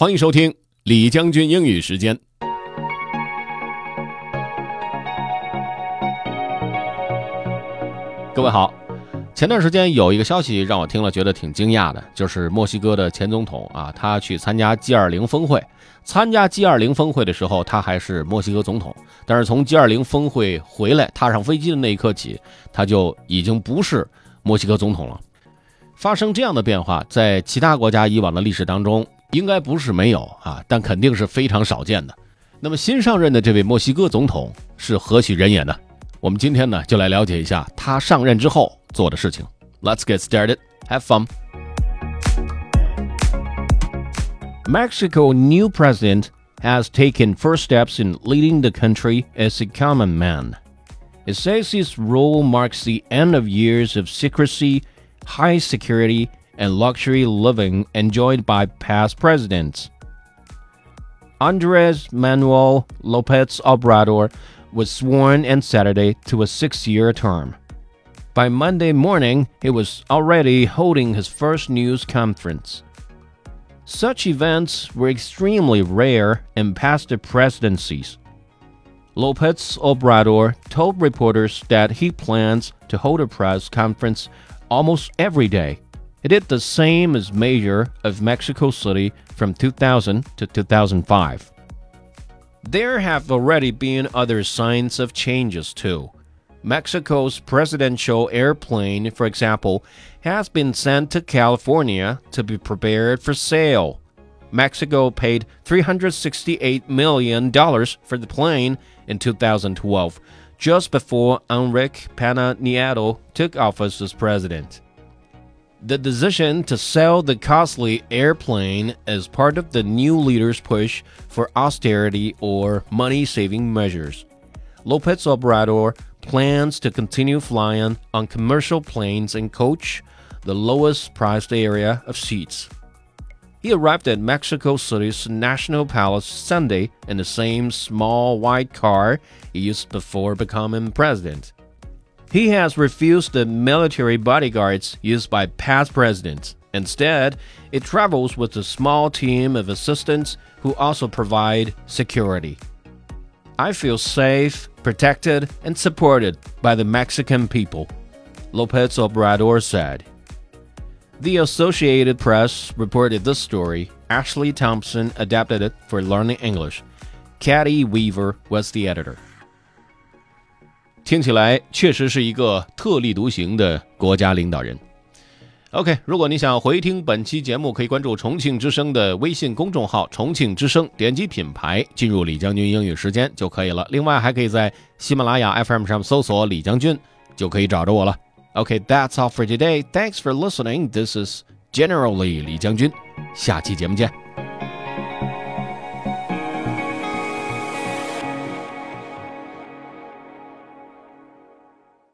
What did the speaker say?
欢迎收听李将军英语时间。各位好，前段时间有一个消息让我听了觉得挺惊讶的，就是墨西哥的前总统啊，他去参加 G20 峰会。参加 G20 峰会的时候，他还是墨西哥总统，但是从 G20 峰会回来，踏上飞机的那一刻起，他就已经不是墨西哥总统了。发生这样的变化，在其他国家以往的历史当中，应该不是没有啊，但肯定是非常少见的。那么新上任的这位墨西哥总统是何许人也呢？我们今天呢就来了解一下他上任之后做的事情。Let's get started. Have fun. Mexico's new president has taken first steps in leading the country as a common man. It says his rule marks the end of years of secrecy high security, and luxury living enjoyed by past presidents. Andres Manuel Lopez Obrador was sworn on Saturday to a six year term. By Monday morning, he was already holding his first news conference. Such events were extremely rare in past presidencies. Lopez Obrador told reporters that he plans to hold a press conference almost every day. It did the same as mayor of Mexico City from 2000 to 2005. There have already been other signs of changes too. Mexico's presidential airplane, for example, has been sent to California to be prepared for sale. Mexico paid $368 million for the plane in 2012, just before Enrique Pena Nieto took office as president. The decision to sell the costly airplane is part of the new leader's push for austerity or money saving measures. Lopez Obrador plans to continue flying on commercial planes and coach the lowest priced area of seats. He arrived at Mexico City's National Palace Sunday in the same small white car he used before becoming president. He has refused the military bodyguards used by past presidents. Instead, it travels with a small team of assistants who also provide security. I feel safe, protected, and supported by the Mexican people, Lopez Obrador said. The Associated Press reported this story. Ashley Thompson adapted it for Learning English. Katie Weaver was the editor. 听起来确实是一个特立独行的国家领导人。OK，如果你想回听本期节目，可以关注重庆之声的微信公众号“重庆之声”，点击品牌进入李将军英语时间就可以了。另外，还可以在喜马拉雅 FM 上搜索“李将军”，就可以找着我了。OK，that's all for today. Thanks for listening. This is Generally 李将军，下期节目见。